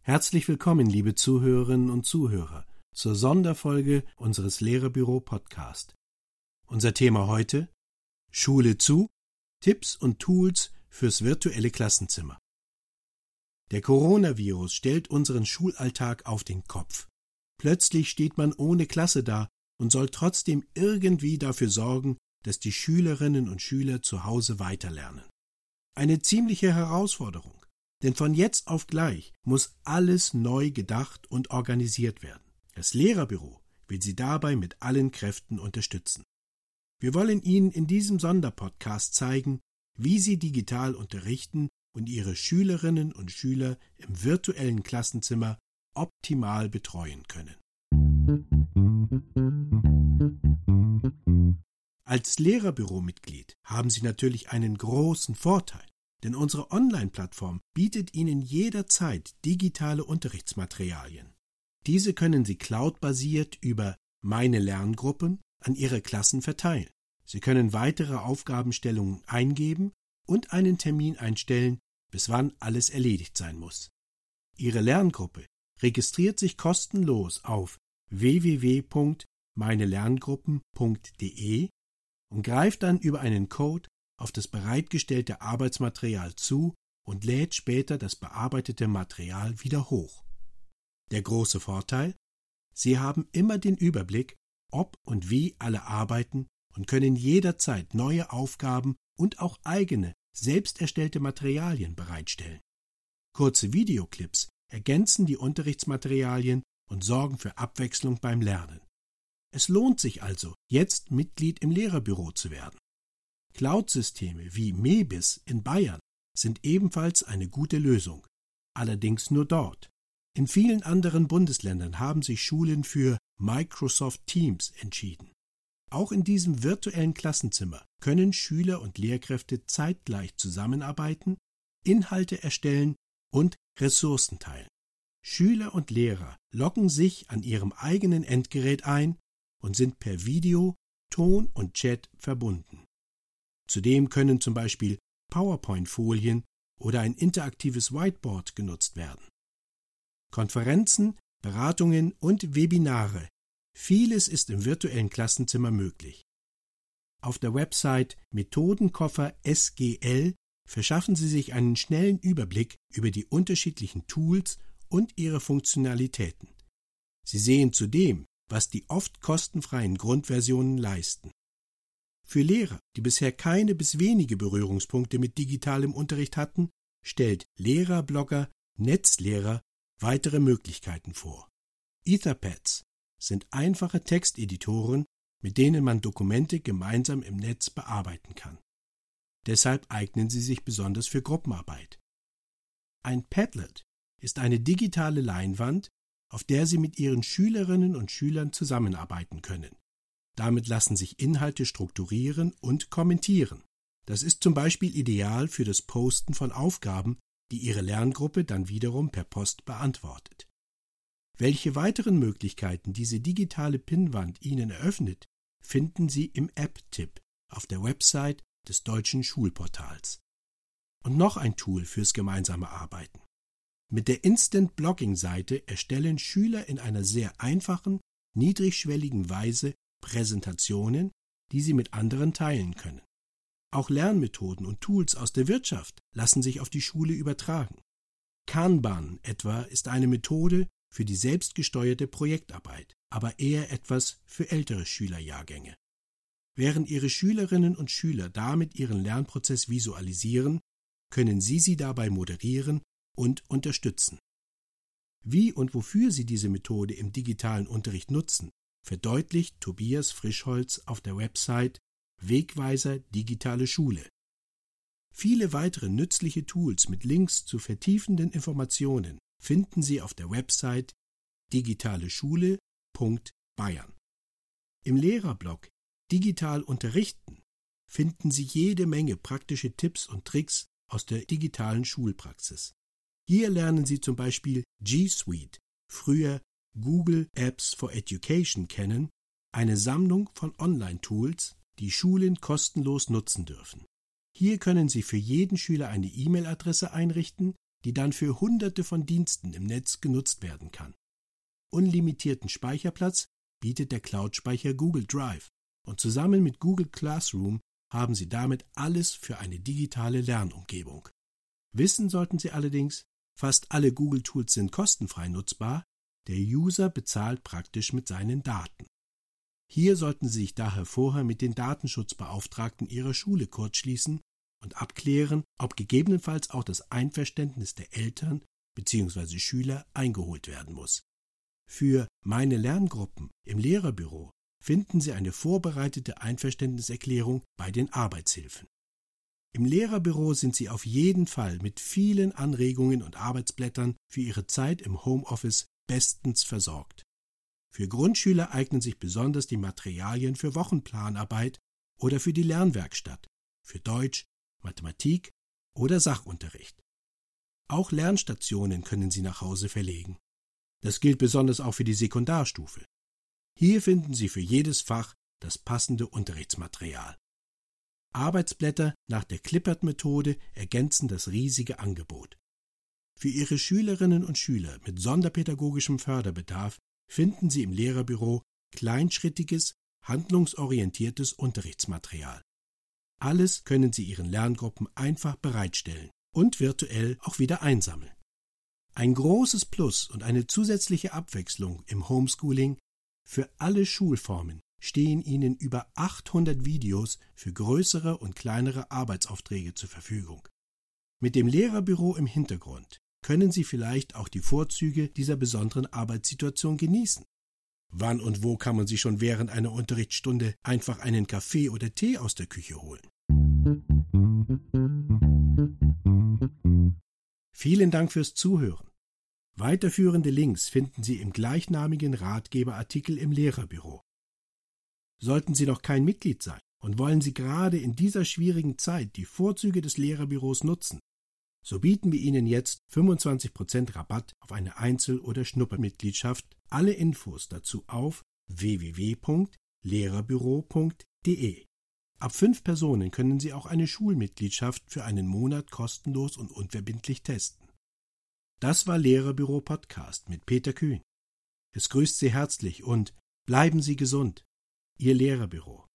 Herzlich willkommen, liebe Zuhörerinnen und Zuhörer, zur Sonderfolge unseres Lehrerbüro Podcast. Unser Thema heute Schule zu, Tipps und Tools fürs virtuelle Klassenzimmer. Der Coronavirus stellt unseren Schulalltag auf den Kopf. Plötzlich steht man ohne Klasse da und soll trotzdem irgendwie dafür sorgen, dass die Schülerinnen und Schüler zu Hause weiterlernen. Eine ziemliche Herausforderung. Denn von jetzt auf gleich muss alles neu gedacht und organisiert werden. Das Lehrerbüro will Sie dabei mit allen Kräften unterstützen. Wir wollen Ihnen in diesem Sonderpodcast zeigen, wie Sie digital unterrichten und Ihre Schülerinnen und Schüler im virtuellen Klassenzimmer optimal betreuen können. Als Lehrerbüromitglied haben Sie natürlich einen großen Vorteil denn unsere Online-Plattform bietet Ihnen jederzeit digitale Unterrichtsmaterialien. Diese können Sie cloudbasiert über Meine Lerngruppen an Ihre Klassen verteilen. Sie können weitere Aufgabenstellungen eingeben und einen Termin einstellen, bis wann alles erledigt sein muss. Ihre Lerngruppe registriert sich kostenlos auf www.meinelerngruppen.de und greift dann über einen Code auf das bereitgestellte Arbeitsmaterial zu und lädt später das bearbeitete Material wieder hoch. Der große Vorteil? Sie haben immer den Überblick, ob und wie alle arbeiten und können jederzeit neue Aufgaben und auch eigene, selbst erstellte Materialien bereitstellen. Kurze Videoclips ergänzen die Unterrichtsmaterialien und sorgen für Abwechslung beim Lernen. Es lohnt sich also, jetzt Mitglied im Lehrerbüro zu werden. Cloud-Systeme wie Mebis in Bayern sind ebenfalls eine gute Lösung, allerdings nur dort. In vielen anderen Bundesländern haben sich Schulen für Microsoft Teams entschieden. Auch in diesem virtuellen Klassenzimmer können Schüler und Lehrkräfte zeitgleich zusammenarbeiten, Inhalte erstellen und Ressourcen teilen. Schüler und Lehrer loggen sich an ihrem eigenen Endgerät ein und sind per Video, Ton und Chat verbunden. Zudem können zum Beispiel PowerPoint-Folien oder ein interaktives Whiteboard genutzt werden. Konferenzen, Beratungen und Webinare. Vieles ist im virtuellen Klassenzimmer möglich. Auf der Website Methodenkoffer SGL verschaffen Sie sich einen schnellen Überblick über die unterschiedlichen Tools und ihre Funktionalitäten. Sie sehen zudem, was die oft kostenfreien Grundversionen leisten. Für Lehrer, die bisher keine bis wenige Berührungspunkte mit digitalem Unterricht hatten, stellt Lehrerblogger Netzlehrer weitere Möglichkeiten vor. Etherpads sind einfache Texteditoren, mit denen man Dokumente gemeinsam im Netz bearbeiten kann. Deshalb eignen sie sich besonders für Gruppenarbeit. Ein Padlet ist eine digitale Leinwand, auf der Sie mit Ihren Schülerinnen und Schülern zusammenarbeiten können. Damit lassen sich Inhalte strukturieren und kommentieren. Das ist zum Beispiel ideal für das Posten von Aufgaben, die Ihre Lerngruppe dann wiederum per Post beantwortet. Welche weiteren Möglichkeiten diese digitale Pinnwand Ihnen eröffnet, finden Sie im App-Tipp auf der Website des deutschen Schulportals. Und noch ein Tool fürs gemeinsame Arbeiten. Mit der Instant Blogging Seite erstellen Schüler in einer sehr einfachen, niedrigschwelligen Weise Präsentationen, die Sie mit anderen teilen können. Auch Lernmethoden und Tools aus der Wirtschaft lassen sich auf die Schule übertragen. Kanban etwa ist eine Methode für die selbstgesteuerte Projektarbeit, aber eher etwas für ältere Schülerjahrgänge. Während Ihre Schülerinnen und Schüler damit ihren Lernprozess visualisieren, können Sie sie dabei moderieren und unterstützen. Wie und wofür Sie diese Methode im digitalen Unterricht nutzen, verdeutlicht Tobias Frischholz auf der Website Wegweiser Digitale Schule. Viele weitere nützliche Tools mit Links zu vertiefenden Informationen finden Sie auf der Website digitaleschule.bayern. Im Lehrerblog Digital unterrichten finden Sie jede Menge praktische Tipps und Tricks aus der digitalen Schulpraxis. Hier lernen Sie zum Beispiel G Suite, früher Google Apps for Education kennen, eine Sammlung von Online-Tools, die Schulen kostenlos nutzen dürfen. Hier können Sie für jeden Schüler eine E-Mail-Adresse einrichten, die dann für Hunderte von Diensten im Netz genutzt werden kann. Unlimitierten Speicherplatz bietet der Cloud-Speicher Google Drive und zusammen mit Google Classroom haben Sie damit alles für eine digitale Lernumgebung. Wissen sollten Sie allerdings, fast alle Google-Tools sind kostenfrei nutzbar, der User bezahlt praktisch mit seinen Daten. Hier sollten Sie sich daher vorher mit den Datenschutzbeauftragten Ihrer Schule kurzschließen und abklären, ob gegebenenfalls auch das Einverständnis der Eltern bzw. Schüler eingeholt werden muss. Für meine Lerngruppen im Lehrerbüro finden Sie eine vorbereitete Einverständniserklärung bei den Arbeitshilfen. Im Lehrerbüro sind Sie auf jeden Fall mit vielen Anregungen und Arbeitsblättern für Ihre Zeit im Homeoffice bestens versorgt. Für Grundschüler eignen sich besonders die Materialien für Wochenplanarbeit oder für die Lernwerkstatt, für Deutsch, Mathematik oder Sachunterricht. Auch Lernstationen können Sie nach Hause verlegen. Das gilt besonders auch für die Sekundarstufe. Hier finden Sie für jedes Fach das passende Unterrichtsmaterial. Arbeitsblätter nach der Klippert-Methode ergänzen das riesige Angebot. Für Ihre Schülerinnen und Schüler mit sonderpädagogischem Förderbedarf finden Sie im Lehrerbüro kleinschrittiges, handlungsorientiertes Unterrichtsmaterial. Alles können Sie Ihren Lerngruppen einfach bereitstellen und virtuell auch wieder einsammeln. Ein großes Plus und eine zusätzliche Abwechslung im Homeschooling für alle Schulformen stehen Ihnen über 800 Videos für größere und kleinere Arbeitsaufträge zur Verfügung. Mit dem Lehrerbüro im Hintergrund können Sie vielleicht auch die Vorzüge dieser besonderen Arbeitssituation genießen. Wann und wo kann man sich schon während einer Unterrichtsstunde einfach einen Kaffee oder Tee aus der Küche holen? Vielen Dank fürs Zuhören. Weiterführende Links finden Sie im gleichnamigen Ratgeberartikel im Lehrerbüro. Sollten Sie noch kein Mitglied sein und wollen Sie gerade in dieser schwierigen Zeit die Vorzüge des Lehrerbüros nutzen, so bieten wir Ihnen jetzt 25% Rabatt auf eine Einzel- oder Schnuppermitgliedschaft. Alle Infos dazu auf www.lehrerbüro.de. Ab fünf Personen können Sie auch eine Schulmitgliedschaft für einen Monat kostenlos und unverbindlich testen. Das war Lehrerbüro Podcast mit Peter Kühn. Es grüßt Sie herzlich und bleiben Sie gesund. Ihr Lehrerbüro.